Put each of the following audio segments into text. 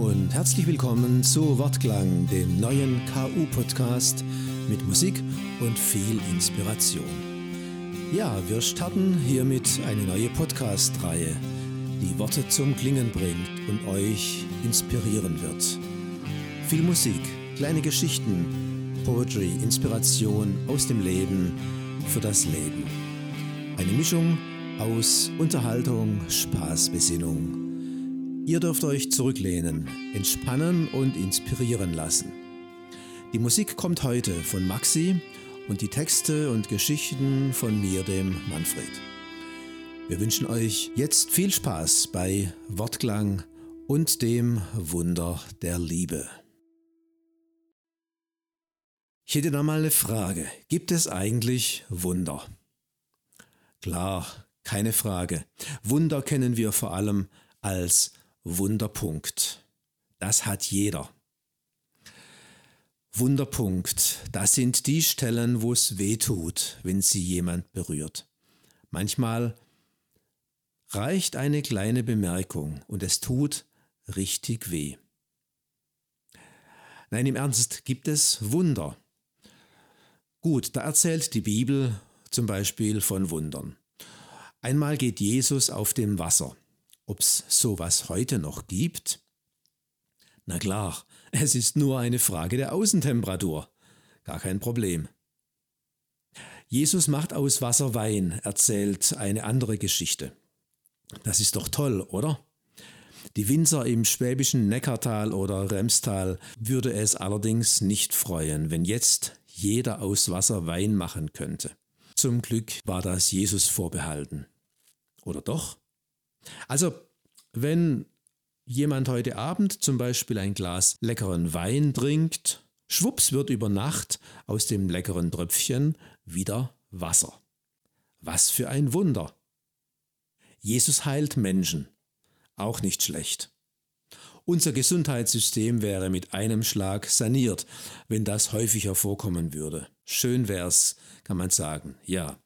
Und herzlich willkommen zu Wortklang, dem neuen KU-Podcast mit Musik und viel Inspiration. Ja, wir starten hiermit eine neue Podcast-Reihe, die Worte zum Klingen bringt und euch inspirieren wird. Viel Musik, kleine Geschichten, Poetry, Inspiration aus dem Leben für das Leben. Eine Mischung aus Unterhaltung, Spaß, Besinnung Ihr dürft euch zurücklehnen, entspannen und inspirieren lassen. Die Musik kommt heute von Maxi und die Texte und Geschichten von mir, dem Manfred. Wir wünschen euch jetzt viel Spaß bei Wortklang und dem Wunder der Liebe. Ich hätte da mal eine Frage. Gibt es eigentlich Wunder? Klar, keine Frage. Wunder kennen wir vor allem als Wunderpunkt. Das hat jeder. Wunderpunkt, das sind die Stellen, wo es weh tut, wenn sie jemand berührt. Manchmal reicht eine kleine Bemerkung und es tut richtig weh. Nein, im Ernst gibt es Wunder. Gut, da erzählt die Bibel zum Beispiel von Wundern. Einmal geht Jesus auf dem Wasser ob es sowas heute noch gibt? Na klar, es ist nur eine Frage der Außentemperatur. Gar kein Problem. Jesus macht aus Wasser Wein, erzählt eine andere Geschichte. Das ist doch toll, oder? Die Winzer im schwäbischen Neckartal oder Remstal würde es allerdings nicht freuen, wenn jetzt jeder aus Wasser Wein machen könnte. Zum Glück war das Jesus vorbehalten. Oder doch? Also, wenn jemand heute Abend zum Beispiel ein Glas leckeren Wein trinkt, schwupps wird über Nacht aus dem leckeren Tröpfchen wieder Wasser. Was für ein Wunder! Jesus heilt Menschen. Auch nicht schlecht. Unser Gesundheitssystem wäre mit einem Schlag saniert, wenn das häufiger vorkommen würde. Schön wär's, kann man sagen, ja.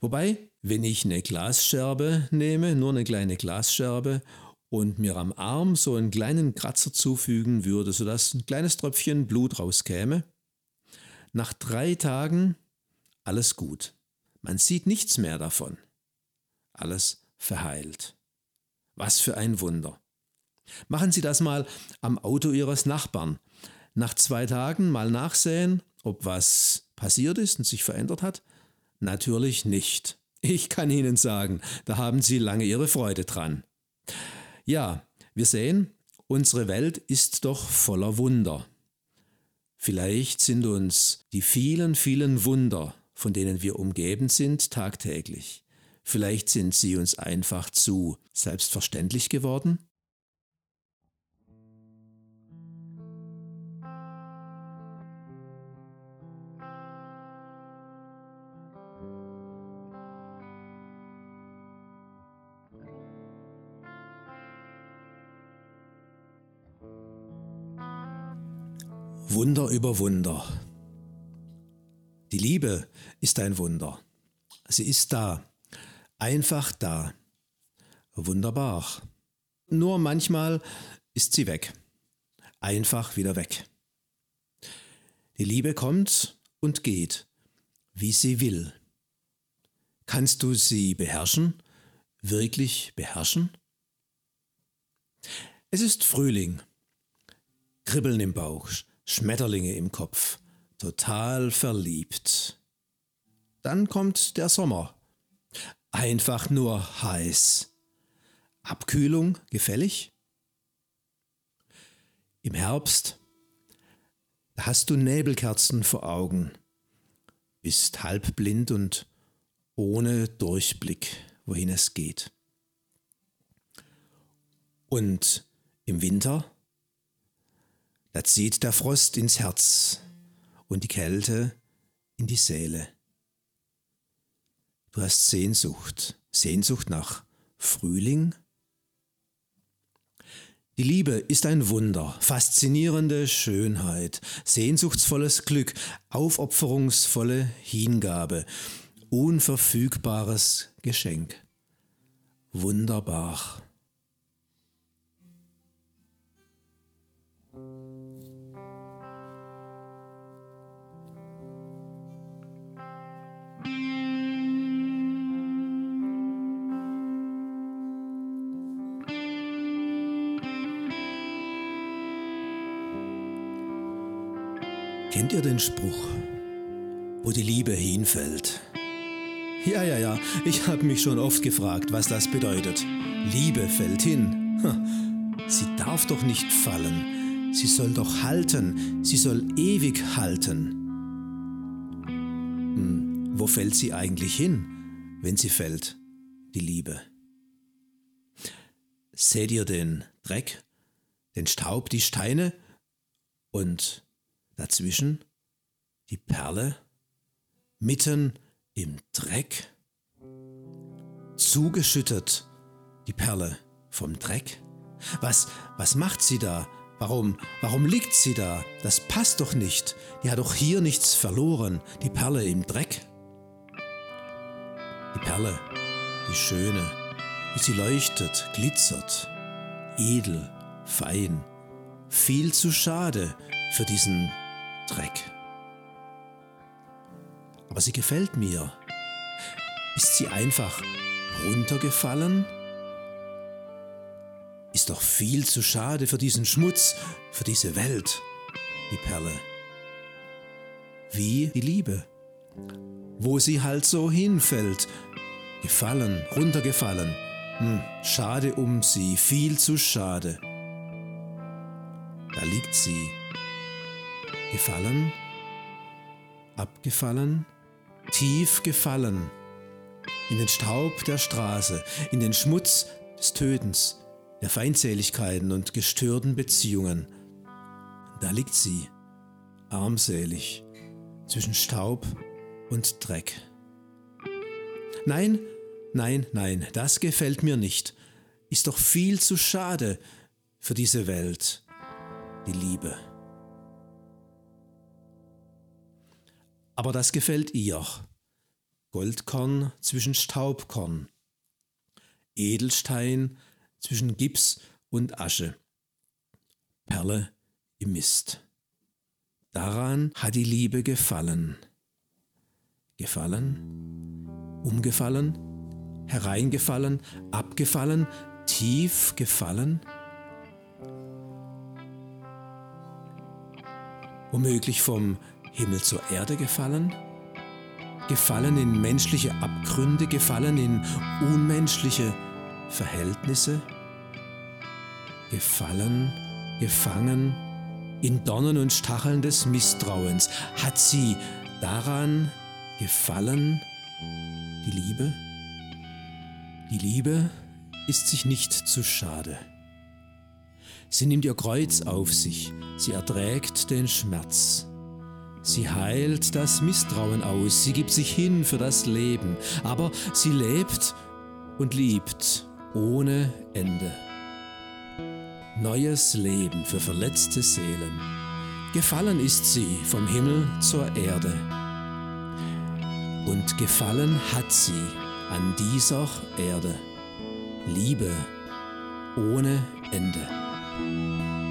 Wobei, wenn ich eine Glasscherbe nehme, nur eine kleine Glasscherbe, und mir am Arm so einen kleinen Kratzer zufügen würde, sodass ein kleines Tröpfchen Blut rauskäme, nach drei Tagen alles gut. Man sieht nichts mehr davon. Alles verheilt. Was für ein Wunder. Machen Sie das mal am Auto Ihres Nachbarn. Nach zwei Tagen mal nachsehen, ob was passiert ist und sich verändert hat? Natürlich nicht. Ich kann Ihnen sagen, da haben Sie lange Ihre Freude dran. Ja, wir sehen, unsere Welt ist doch voller Wunder. Vielleicht sind uns die vielen, vielen Wunder, von denen wir umgeben sind, tagtäglich. Vielleicht sind sie uns einfach zu selbstverständlich geworden? Wunder über Wunder. Die Liebe ist ein Wunder. Sie ist da, einfach da. Wunderbar. Nur manchmal ist sie weg. Einfach wieder weg. Die Liebe kommt und geht, wie sie will. Kannst du sie beherrschen? Wirklich beherrschen? Es ist Frühling. Kribbeln im Bauch, Schmetterlinge im Kopf, total verliebt. Dann kommt der Sommer. Einfach nur heiß. Abkühlung gefällig? Im Herbst, hast du Nebelkerzen vor Augen, bist halbblind und ohne Durchblick, wohin es geht. Und im Winter, da zieht der Frost ins Herz und die Kälte in die Seele. Du hast Sehnsucht, Sehnsucht nach Frühling. Die Liebe ist ein Wunder, faszinierende Schönheit, sehnsuchtsvolles Glück, aufopferungsvolle Hingabe, unverfügbares Geschenk. Wunderbar. Kennt ihr den Spruch, wo die Liebe hinfällt? Ja, ja, ja, ich habe mich schon oft gefragt, was das bedeutet. Liebe fällt hin. Sie darf doch nicht fallen. Sie soll doch halten. Sie soll ewig halten. Hm, wo fällt sie eigentlich hin, wenn sie fällt, die Liebe? Seht ihr den Dreck, den Staub, die Steine und dazwischen die Perle, mitten im Dreck, zugeschüttet die Perle vom Dreck? Was, was macht sie da? Warum, warum liegt sie da? Das passt doch nicht. Die hat doch hier nichts verloren, die Perle im Dreck. Die Perle, die schöne, wie sie leuchtet, glitzert, edel, fein, viel zu schade für diesen Dreck. Aber sie gefällt mir. Ist sie einfach runtergefallen? Ist doch viel zu schade für diesen Schmutz, für diese Welt, die Perle. Wie die Liebe, wo sie halt so hinfällt, gefallen, runtergefallen, hm, schade um sie, viel zu schade. Da liegt sie, gefallen, abgefallen, tief gefallen, in den Staub der Straße, in den Schmutz des Tötens, der Feindseligkeiten und gestörten Beziehungen. Da liegt sie, armselig, zwischen Staub und Dreck. Nein, Nein, nein, das gefällt mir nicht. Ist doch viel zu schade für diese Welt, die Liebe. Aber das gefällt ihr. Goldkorn zwischen Staubkorn, Edelstein zwischen Gips und Asche, Perle im Mist. Daran hat die Liebe gefallen. Gefallen? Umgefallen? hereingefallen, abgefallen, tief gefallen? Womöglich vom Himmel zur Erde gefallen? Gefallen in menschliche Abgründe, gefallen in unmenschliche Verhältnisse? Gefallen, gefangen in Dornen und Stacheln des Misstrauens. Hat sie daran gefallen, die Liebe? Die Liebe ist sich nicht zu schade. Sie nimmt ihr Kreuz auf sich, sie erträgt den Schmerz. Sie heilt das Misstrauen aus, sie gibt sich hin für das Leben, aber sie lebt und liebt ohne Ende. Neues Leben für verletzte Seelen. Gefallen ist sie vom Himmel zur Erde. Und gefallen hat sie an dieser Erde. Liebe ohne Ende.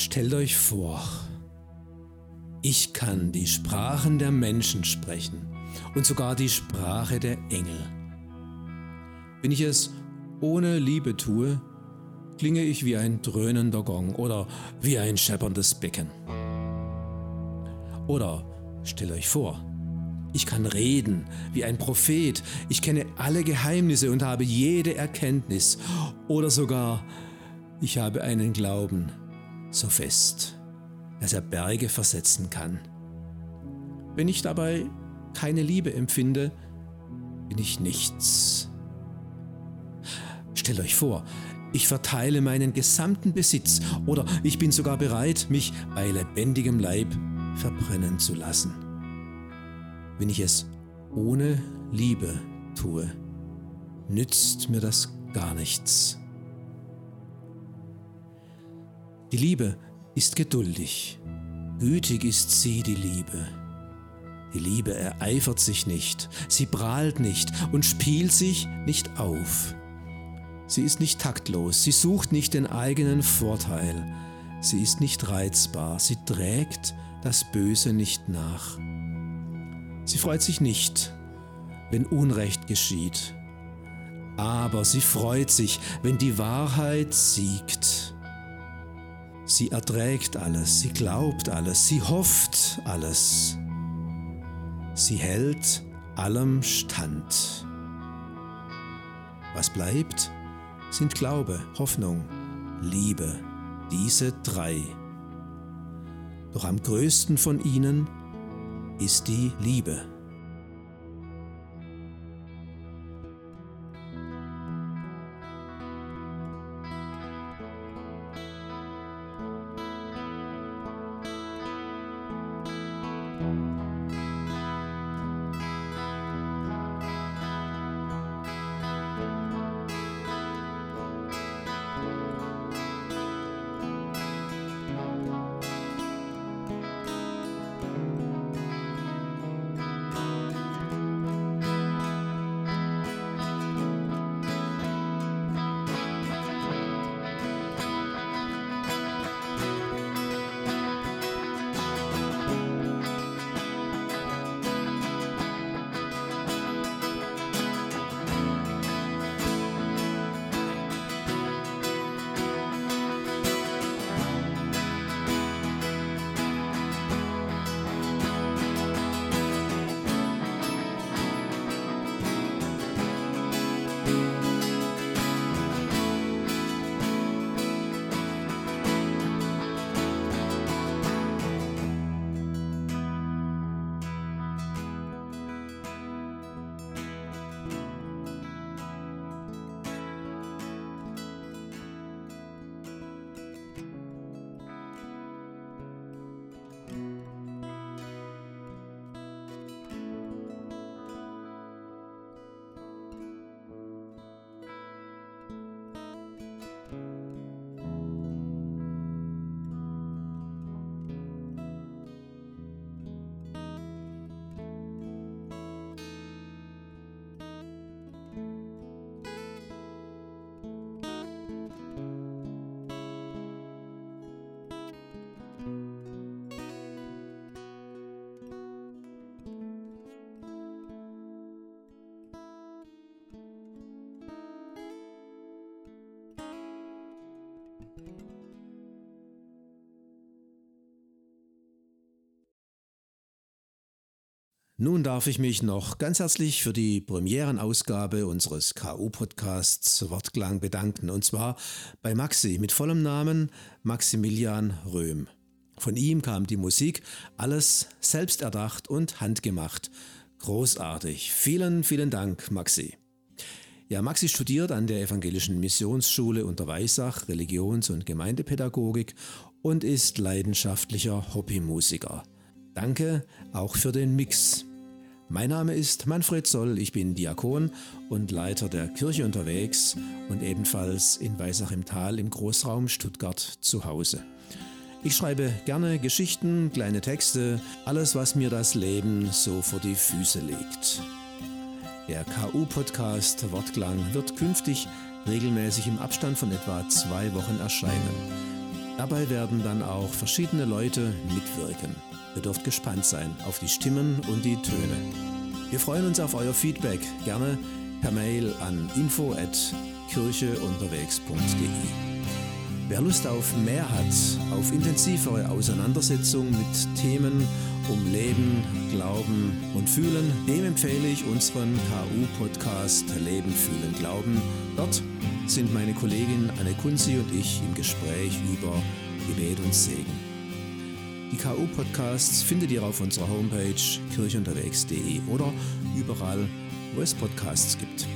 Stellt euch vor, ich kann die Sprachen der Menschen sprechen und sogar die Sprache der Engel. Wenn ich es ohne Liebe tue, klinge ich wie ein dröhnender Gong oder wie ein schepperndes Becken. Oder stellt euch vor, ich kann reden wie ein Prophet, ich kenne alle Geheimnisse und habe jede Erkenntnis. Oder sogar, ich habe einen Glauben so fest, dass er Berge versetzen kann. Wenn ich dabei keine Liebe empfinde, bin ich nichts. Stellt euch vor, ich verteile meinen gesamten Besitz oder ich bin sogar bereit, mich bei lebendigem Leib verbrennen zu lassen. Wenn ich es ohne Liebe tue, nützt mir das gar nichts. Die Liebe ist geduldig, gütig ist sie, die Liebe. Die Liebe ereifert sich nicht, sie prahlt nicht und spielt sich nicht auf. Sie ist nicht taktlos, sie sucht nicht den eigenen Vorteil, sie ist nicht reizbar, sie trägt das Böse nicht nach. Sie freut sich nicht, wenn Unrecht geschieht, aber sie freut sich, wenn die Wahrheit siegt. Sie erträgt alles, sie glaubt alles, sie hofft alles. Sie hält allem stand. Was bleibt, sind Glaube, Hoffnung, Liebe, diese drei. Doch am größten von ihnen ist die Liebe. Nun darf ich mich noch ganz herzlich für die Premierenausgabe unseres KU-Podcasts Wortklang bedanken. Und zwar bei Maxi mit vollem Namen Maximilian Röhm. Von ihm kam die Musik, alles selbst erdacht und handgemacht. Großartig. Vielen, vielen Dank, Maxi. Ja, Maxi studiert an der Evangelischen Missionsschule unter Weissach Religions- und Gemeindepädagogik und ist leidenschaftlicher Hobbymusiker. Danke auch für den Mix. Mein Name ist Manfred Soll, ich bin Diakon und Leiter der Kirche unterwegs und ebenfalls in Weisach im Tal im Großraum Stuttgart zu Hause. Ich schreibe gerne Geschichten, kleine Texte, alles, was mir das Leben so vor die Füße legt. Der KU-Podcast Wortklang wird künftig regelmäßig im Abstand von etwa zwei Wochen erscheinen. Dabei werden dann auch verschiedene Leute mitwirken. Ihr dürft gespannt sein auf die Stimmen und die Töne. Wir freuen uns auf euer Feedback, gerne per Mail an info@kircheunterwegs.de. Wer Lust auf mehr hat, auf intensivere Auseinandersetzung mit Themen um Leben, Glauben und Fühlen, dem empfehle ich unseren KU-Podcast Leben, Fühlen, Glauben. Dort sind meine Kollegin Anne Kunzi und ich im Gespräch über Gebet und Segen. Die KU-Podcasts findet ihr auf unserer Homepage kirchunterwegs.de oder überall, wo es Podcasts gibt.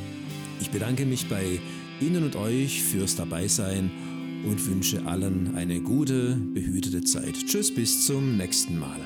Ich bedanke mich bei Ihnen und euch fürs Dabeisein und wünsche allen eine gute, behütete Zeit. Tschüss, bis zum nächsten Mal.